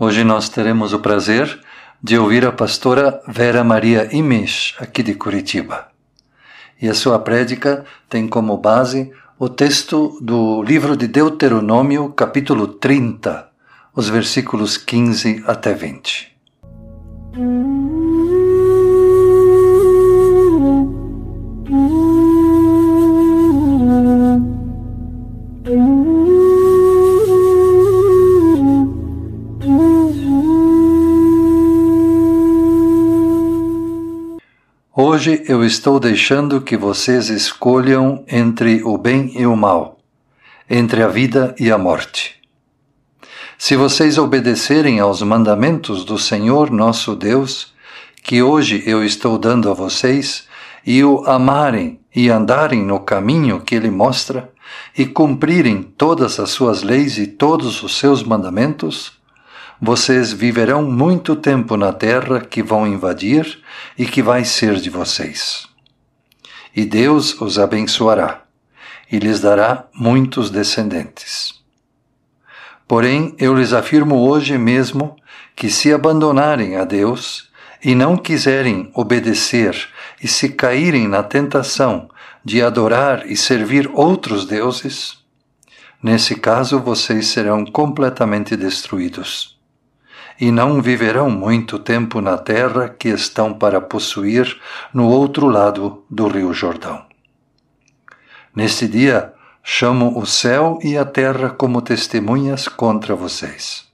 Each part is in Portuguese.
Hoje nós teremos o prazer de ouvir a pastora Vera Maria Imes, aqui de Curitiba. E a sua prédica tem como base o texto do livro de Deuteronômio, capítulo 30, os versículos 15 até 20. Hoje eu estou deixando que vocês escolham entre o bem e o mal, entre a vida e a morte. Se vocês obedecerem aos mandamentos do Senhor nosso Deus, que hoje eu estou dando a vocês, e o amarem e andarem no caminho que ele mostra, e cumprirem todas as suas leis e todos os seus mandamentos, vocês viverão muito tempo na terra que vão invadir e que vai ser de vocês. E Deus os abençoará e lhes dará muitos descendentes. Porém, eu lhes afirmo hoje mesmo que se abandonarem a Deus e não quiserem obedecer e se caírem na tentação de adorar e servir outros deuses, nesse caso vocês serão completamente destruídos e não viverão muito tempo na terra que estão para possuir no outro lado do rio Jordão. Neste dia, chamo o céu e a terra como testemunhas contra vocês.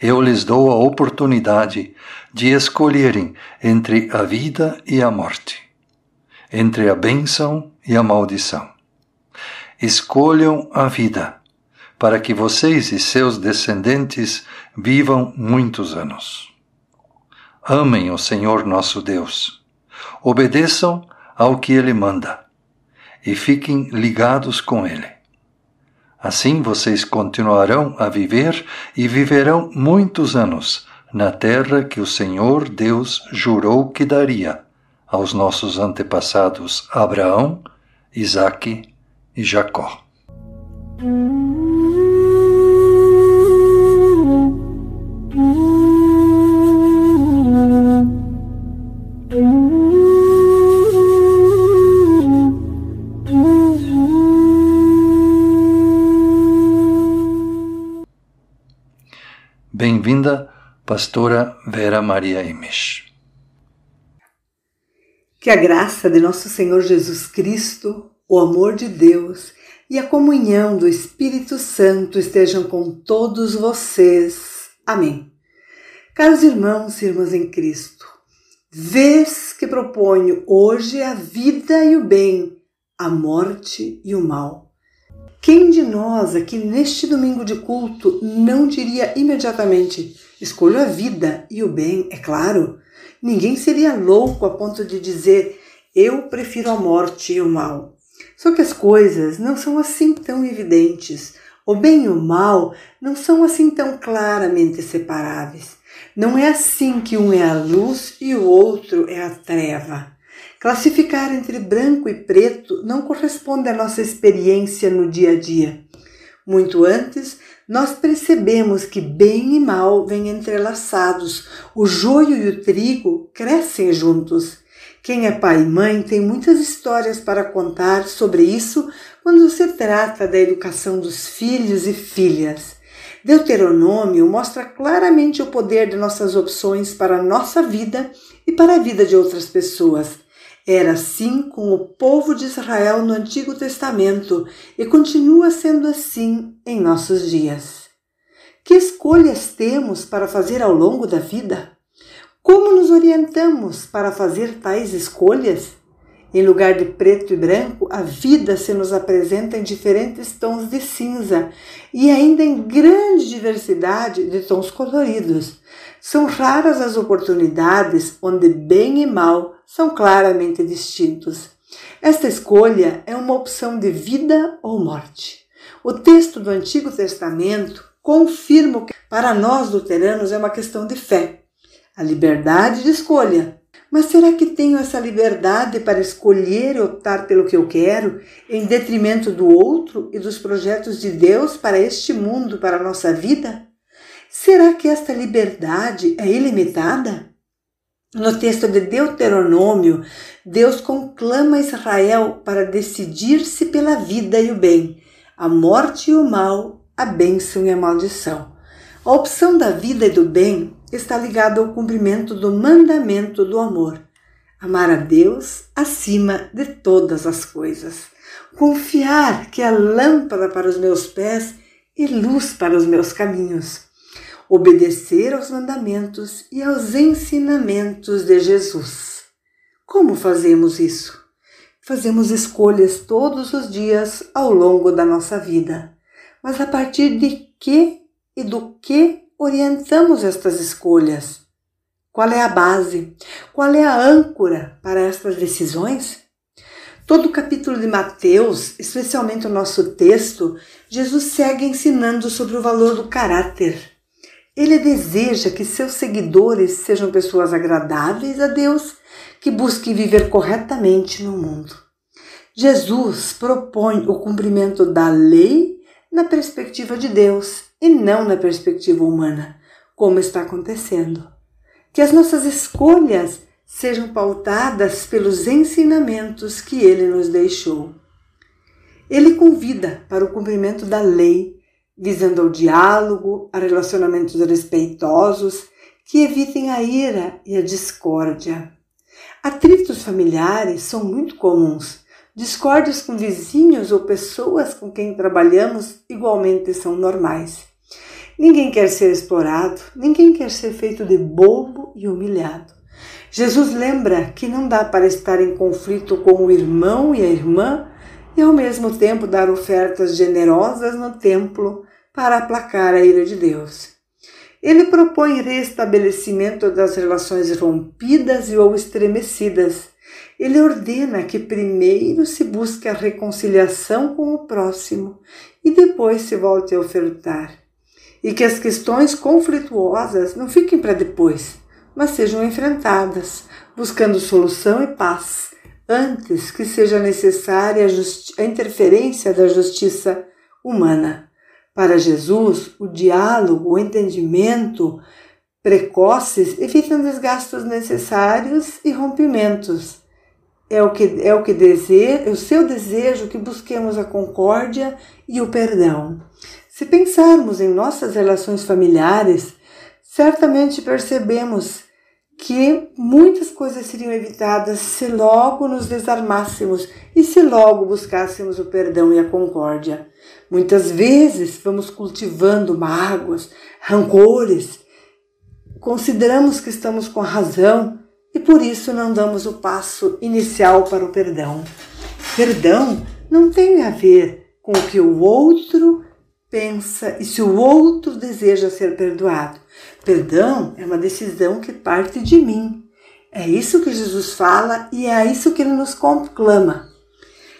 Eu lhes dou a oportunidade de escolherem entre a vida e a morte, entre a bênção e a maldição. Escolham a vida para que vocês e seus descendentes vivam muitos anos. Amem o Senhor nosso Deus, obedeçam ao que Ele manda e fiquem ligados com Ele. Assim vocês continuarão a viver e viverão muitos anos na terra que o Senhor Deus jurou que daria aos nossos antepassados Abraão, Isaque e Jacó. Bem-vinda, pastora Vera Maria Emes. Que a graça de nosso Senhor Jesus Cristo, o amor de Deus e a comunhão do Espírito Santo estejam com todos vocês. Amém. Caros irmãos e irmãs em Cristo, vês que proponho hoje a vida e o bem, a morte e o mal. Quem de nós aqui neste domingo de culto não diria imediatamente: escolho a vida e o bem, é claro? Ninguém seria louco a ponto de dizer: eu prefiro a morte e o mal. Só que as coisas não são assim tão evidentes. O bem e o mal não são assim tão claramente separáveis. Não é assim que um é a luz e o outro é a treva. Classificar entre branco e preto não corresponde à nossa experiência no dia a dia. Muito antes, nós percebemos que bem e mal vêm entrelaçados, o joio e o trigo crescem juntos. Quem é pai e mãe tem muitas histórias para contar sobre isso quando se trata da educação dos filhos e filhas. Deuteronômio mostra claramente o poder de nossas opções para a nossa vida e para a vida de outras pessoas. Era assim com o povo de Israel no Antigo Testamento e continua sendo assim em nossos dias. Que escolhas temos para fazer ao longo da vida? Como nos orientamos para fazer tais escolhas? Em lugar de preto e branco, a vida se nos apresenta em diferentes tons de cinza e ainda em grande diversidade de tons coloridos. São raras as oportunidades onde bem e mal são claramente distintos. Esta escolha é uma opção de vida ou morte. O texto do Antigo Testamento confirma que para nós luteranos é uma questão de fé, a liberdade de escolha. Mas será que tenho essa liberdade para escolher e optar pelo que eu quero, em detrimento do outro e dos projetos de Deus para este mundo, para a nossa vida? Será que esta liberdade é ilimitada? No texto de Deuteronômio, Deus conclama Israel para decidir-se pela vida e o bem, a morte e o mal, a bênção e a maldição. A opção da vida e do bem está ligada ao cumprimento do mandamento do amor. Amar a Deus acima de todas as coisas. Confiar que é lâmpada para os meus pés e luz para os meus caminhos obedecer aos mandamentos e aos ensinamentos de Jesus. Como fazemos isso? Fazemos escolhas todos os dias ao longo da nossa vida. Mas a partir de que e do que orientamos estas escolhas? Qual é a base? Qual é a âncora para estas decisões? Todo o capítulo de Mateus, especialmente o nosso texto, Jesus segue ensinando sobre o valor do caráter ele deseja que seus seguidores sejam pessoas agradáveis a Deus, que busquem viver corretamente no mundo. Jesus propõe o cumprimento da lei na perspectiva de Deus e não na perspectiva humana, como está acontecendo. Que as nossas escolhas sejam pautadas pelos ensinamentos que ele nos deixou. Ele convida para o cumprimento da lei visando ao diálogo, a relacionamentos respeitosos que evitem a ira e a discórdia. Atritos familiares são muito comuns. Discórdias com vizinhos ou pessoas com quem trabalhamos igualmente são normais. Ninguém quer ser explorado, ninguém quer ser feito de bobo e humilhado. Jesus lembra que não dá para estar em conflito com o irmão e a irmã e ao mesmo tempo dar ofertas generosas no templo para aplacar a ira de Deus. Ele propõe restabelecimento das relações rompidas e ou estremecidas. Ele ordena que primeiro se busque a reconciliação com o próximo e depois se volte a ofertar. E que as questões conflituosas não fiquem para depois, mas sejam enfrentadas, buscando solução e paz antes que seja necessária a, a interferência da justiça humana. Para Jesus, o diálogo, o entendimento precoces evitam desgastes necessários e rompimentos. É o que é o que deseja, é o seu desejo que busquemos a concórdia e o perdão. Se pensarmos em nossas relações familiares, certamente percebemos que muitas coisas seriam evitadas se logo nos desarmássemos e se logo buscássemos o perdão e a concórdia. Muitas vezes vamos cultivando mágoas, rancores, consideramos que estamos com razão e por isso não damos o passo inicial para o perdão. Perdão não tem a ver com o que o outro pensa e se o outro deseja ser perdoado. Perdão é uma decisão que parte de mim. É isso que Jesus fala e é isso que ele nos conclama.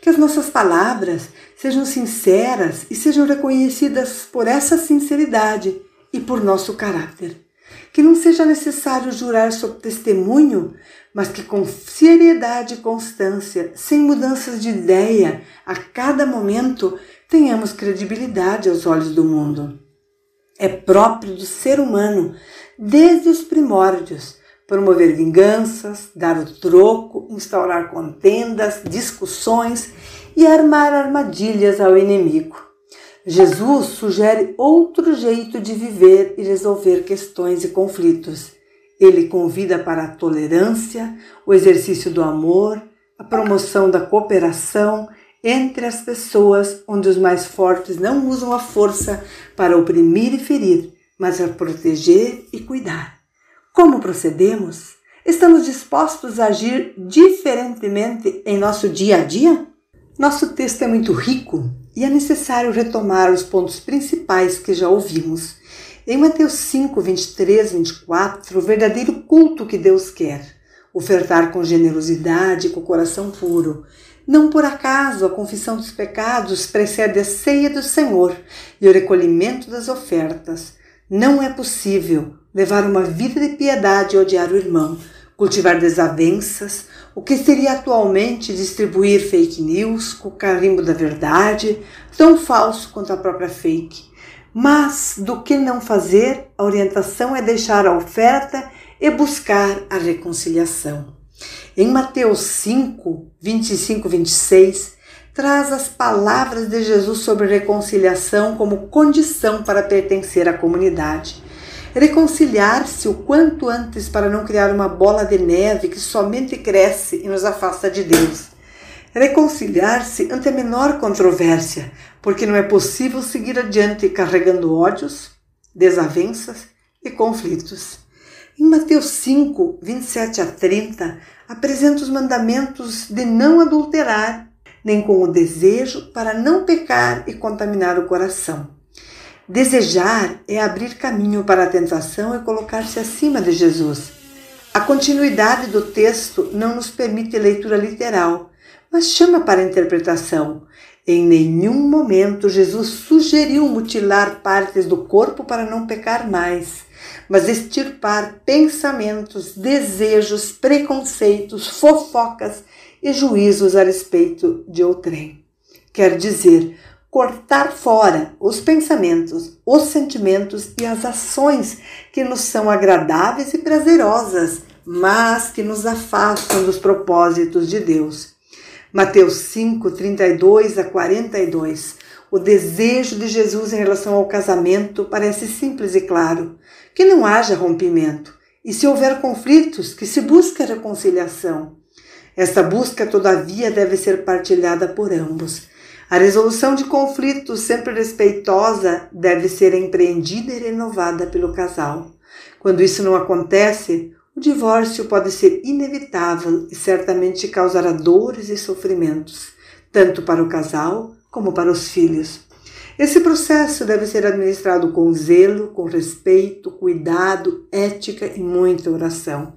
Que as nossas palavras sejam sinceras e sejam reconhecidas por essa sinceridade e por nosso caráter. Que não seja necessário jurar sob testemunho, mas que com seriedade e constância, sem mudanças de ideia, a cada momento tenhamos credibilidade aos olhos do mundo. É próprio do ser humano, desde os primórdios, promover vinganças, dar o troco, instaurar contendas, discussões e armar armadilhas ao inimigo. Jesus sugere outro jeito de viver e resolver questões e conflitos. Ele convida para a tolerância, o exercício do amor, a promoção da cooperação entre as pessoas, onde os mais fortes não usam a força para oprimir e ferir, mas a proteger e cuidar. Como procedemos? Estamos dispostos a agir diferentemente em nosso dia a dia? Nosso texto é muito rico e é necessário retomar os pontos principais que já ouvimos. Em Mateus 5, 23, 24, o verdadeiro culto que Deus quer, ofertar com generosidade e com coração puro, não por acaso a confissão dos pecados precede a ceia do Senhor e o recolhimento das ofertas. Não é possível levar uma vida de piedade e odiar o irmão, cultivar desavenças, o que seria atualmente distribuir fake news com o carimbo da verdade, tão falso quanto a própria fake. Mas do que não fazer, a orientação é deixar a oferta e buscar a reconciliação. Em Mateus 5, 25 26, traz as palavras de Jesus sobre reconciliação como condição para pertencer à comunidade. Reconciliar-se o quanto antes para não criar uma bola de neve que somente cresce e nos afasta de Deus. Reconciliar-se ante a menor controvérsia, porque não é possível seguir adiante carregando ódios, desavenças e conflitos. Em Mateus 5, 27 a 30, apresenta os mandamentos de não adulterar, nem com o desejo para não pecar e contaminar o coração. Desejar é abrir caminho para a tentação e colocar-se acima de Jesus. A continuidade do texto não nos permite leitura literal, mas chama para interpretação. Em nenhum momento Jesus sugeriu mutilar partes do corpo para não pecar mais mas extirpar pensamentos, desejos, preconceitos, fofocas e juízos a respeito de outrem. Quer dizer, cortar fora os pensamentos, os sentimentos e as ações que nos são agradáveis e prazerosas, mas que nos afastam dos propósitos de Deus. Mateus 5, 32 a 42. O desejo de Jesus em relação ao casamento parece simples e claro: que não haja rompimento, e se houver conflitos, que se busque a reconciliação. Esta busca, todavia, deve ser partilhada por ambos. A resolução de conflitos, sempre respeitosa, deve ser empreendida e renovada pelo casal. Quando isso não acontece, o divórcio pode ser inevitável e certamente causará dores e sofrimentos, tanto para o casal como para os filhos. Esse processo deve ser administrado com zelo, com respeito, cuidado, ética e muita oração.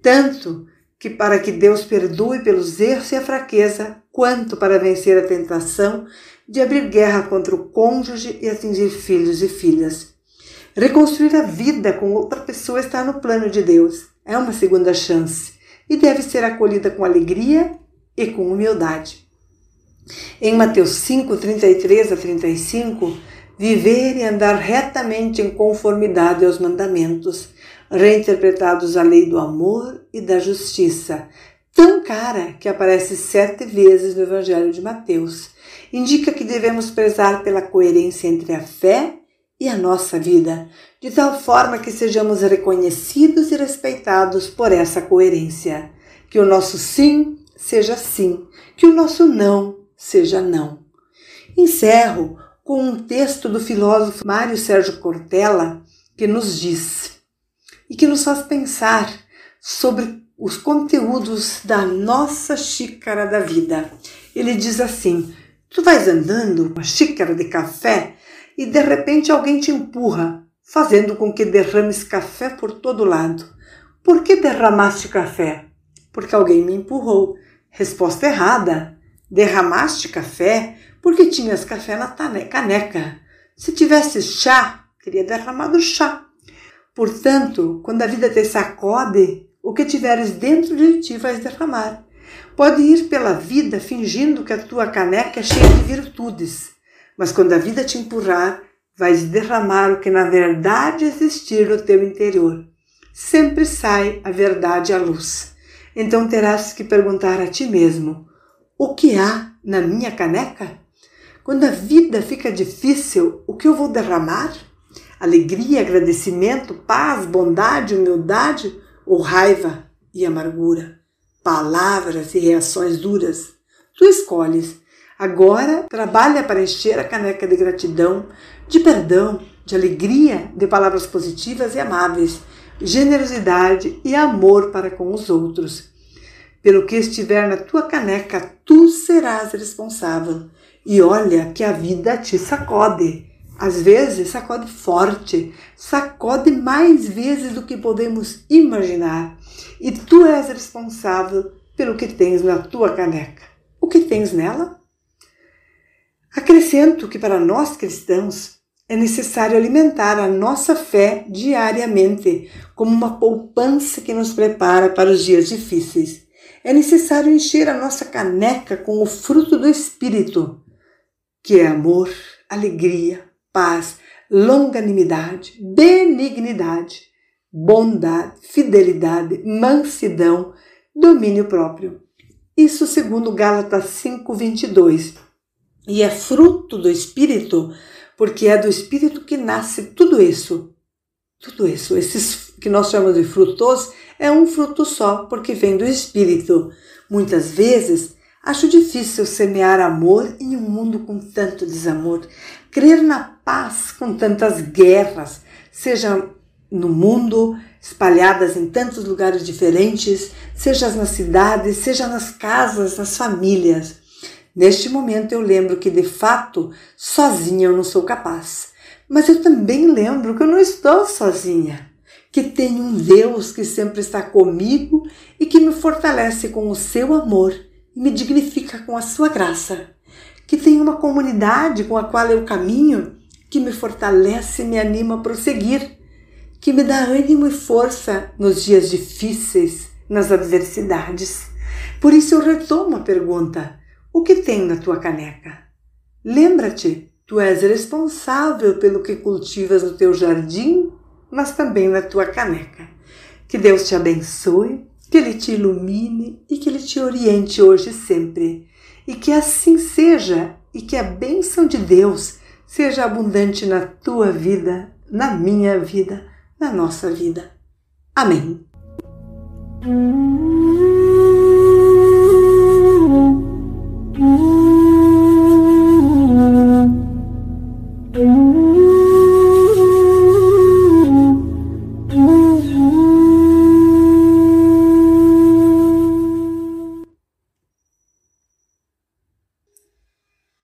Tanto que para que Deus perdoe pelos erros e a fraqueza, quanto para vencer a tentação de abrir guerra contra o cônjuge e atingir filhos e filhas. Reconstruir a vida com outra pessoa está no plano de Deus. É uma segunda chance e deve ser acolhida com alegria e com humildade. Em Mateus 5, 33 a 35, viver e andar retamente em conformidade aos mandamentos, reinterpretados a lei do amor e da justiça, tão cara que aparece sete vezes no Evangelho de Mateus, indica que devemos prezar pela coerência entre a fé e a nossa vida, de tal forma que sejamos reconhecidos e respeitados por essa coerência. Que o nosso sim seja sim, que o nosso não seja não. Encerro com um texto do filósofo Mário Sérgio Cortella que nos diz e que nos faz pensar sobre os conteúdos da nossa xícara da vida. Ele diz assim: Tu vais andando com a xícara de café e de repente alguém te empurra, fazendo com que derrames café por todo lado. Por que derramaste café? Porque alguém me empurrou. Resposta errada. Derramaste café porque tinhas café na caneca. Se tivesse chá, teria derramado chá. Portanto, quando a vida te sacode, o que tiveres dentro de ti vais derramar. Pode ir pela vida fingindo que a tua caneca é cheia de virtudes, mas quando a vida te empurrar, vais derramar o que na verdade existir no teu interior. Sempre sai a verdade à luz. Então terás que perguntar a ti mesmo: o que há na minha caneca? Quando a vida fica difícil, o que eu vou derramar? Alegria, agradecimento, paz, bondade, humildade ou raiva e amargura? Palavras e reações duras? Tu escolhes. Agora trabalha para encher a caneca de gratidão, de perdão, de alegria, de palavras positivas e amáveis, generosidade e amor para com os outros. Pelo que estiver na tua caneca, tu serás responsável. E olha que a vida te sacode. Às vezes sacode forte, sacode mais vezes do que podemos imaginar. E tu és responsável pelo que tens na tua caneca. O que tens nela? Acrescento que para nós cristãos é necessário alimentar a nossa fé diariamente, como uma poupança que nos prepara para os dias difíceis é necessário encher a nossa caneca com o fruto do Espírito, que é amor, alegria, paz, longanimidade, benignidade, bondade, fidelidade, mansidão, domínio próprio. Isso segundo Gálatas 5:22. E é fruto do espírito, porque é do espírito que nasce tudo isso. Tudo isso, esses que nós chamamos de frutos, é um fruto só, porque vem do espírito. Muitas vezes acho difícil semear amor em um mundo com tanto desamor, crer na paz com tantas guerras, seja no mundo, espalhadas em tantos lugares diferentes, seja nas cidades, seja nas casas, nas famílias. Neste momento eu lembro que de fato sozinha eu não sou capaz, mas eu também lembro que eu não estou sozinha, que tenho um Deus que sempre está comigo e que me fortalece com o seu amor e me dignifica com a sua graça, que tenho uma comunidade com a qual eu caminho que me fortalece e me anima a prosseguir que me dá ânimo e força nos dias difíceis, nas adversidades. Por isso eu retomo a pergunta: o que tem na tua caneca? Lembra-te, tu és responsável pelo que cultivas no teu jardim, mas também na tua caneca. Que Deus te abençoe, que Ele te ilumine e que Ele te oriente hoje e sempre. E que assim seja e que a bênção de Deus seja abundante na tua vida, na minha vida na nossa vida. Amém.